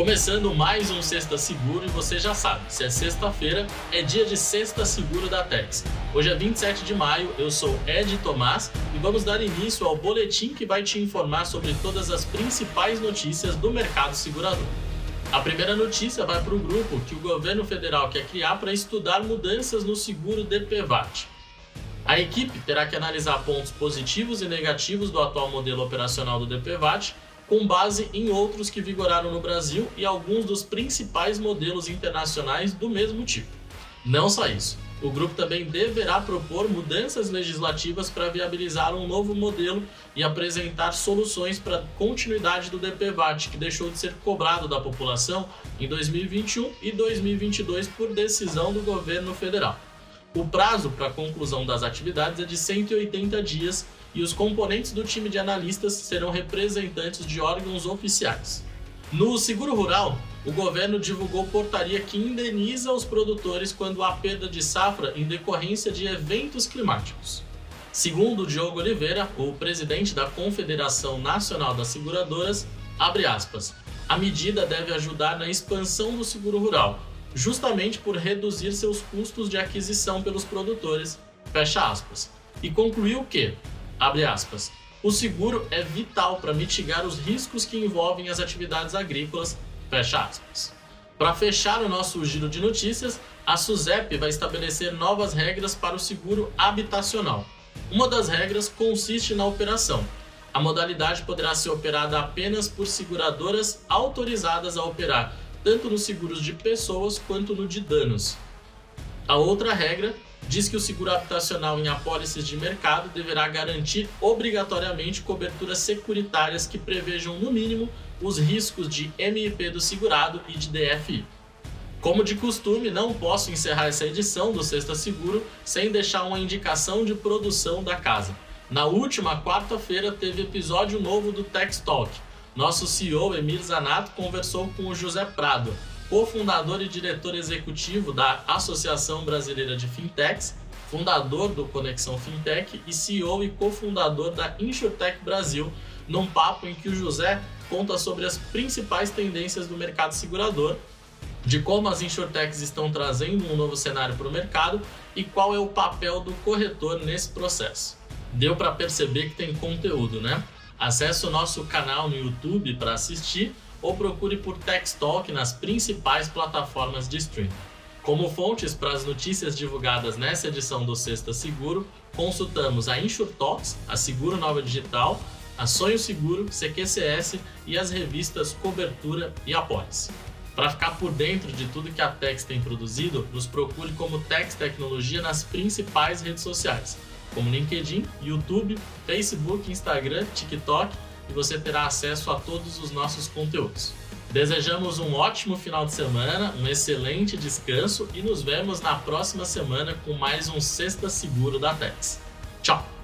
Começando mais um Sexta Seguro e você já sabe, se é sexta-feira, é dia de Sexta Seguro da Tex. Hoje é 27 de maio, eu sou Ed Tomás e vamos dar início ao boletim que vai te informar sobre todas as principais notícias do mercado segurador. A primeira notícia vai para o grupo que o governo federal quer criar para estudar mudanças no seguro DPVAT. A equipe terá que analisar pontos positivos e negativos do atual modelo operacional do DPVAT com base em outros que vigoraram no Brasil e alguns dos principais modelos internacionais do mesmo tipo. Não só isso, o grupo também deverá propor mudanças legislativas para viabilizar um novo modelo e apresentar soluções para a continuidade do DPVAT, que deixou de ser cobrado da população em 2021 e 2022 por decisão do governo federal. O prazo para a conclusão das atividades é de 180 dias e os componentes do time de analistas serão representantes de órgãos oficiais. No seguro rural, o governo divulgou portaria que indeniza os produtores quando há perda de safra em decorrência de eventos climáticos. Segundo Diogo Oliveira, o presidente da Confederação Nacional das Seguradoras, abre aspas, a medida deve ajudar na expansão do seguro rural, justamente por reduzir seus custos de aquisição pelos produtores, fecha aspas. E concluiu que, abre aspas, o seguro é vital para mitigar os riscos que envolvem as atividades agrícolas, fecha aspas. Para fechar o nosso giro de notícias, a SUSEP vai estabelecer novas regras para o seguro habitacional. Uma das regras consiste na operação. A modalidade poderá ser operada apenas por seguradoras autorizadas a operar tanto nos seguros de pessoas quanto no de danos. A outra regra diz que o seguro habitacional em apólices de mercado deverá garantir obrigatoriamente coberturas securitárias que prevejam, no mínimo, os riscos de MIP do segurado e de DFI. Como de costume, não posso encerrar essa edição do Sexta Seguro sem deixar uma indicação de produção da casa. Na última quarta-feira teve episódio novo do Tex Talk, nosso CEO, Emir Zanato, conversou com o José Prado, cofundador e diretor executivo da Associação Brasileira de Fintechs, fundador do Conexão Fintech e CEO e cofundador da InsurTech Brasil, num papo em que o José conta sobre as principais tendências do mercado segurador, de como as insurtechs estão trazendo um novo cenário para o mercado e qual é o papel do corretor nesse processo. Deu para perceber que tem conteúdo, né? Acesse o nosso canal no YouTube para assistir ou procure por Tex Talk nas principais plataformas de streaming. Como fontes para as notícias divulgadas nessa edição do Sexta Seguro, consultamos a InsurTalks, a Seguro Nova Digital, a Sonho Seguro, CQCS e as revistas Cobertura e Após. Para ficar por dentro de tudo que a Tex tem produzido, nos procure como Tex Tecnologia nas principais redes sociais como LinkedIn, YouTube, Facebook, Instagram, TikTok e você terá acesso a todos os nossos conteúdos. Desejamos um ótimo final de semana, um excelente descanso e nos vemos na próxima semana com mais um Sexta Seguro da Tex. Tchau!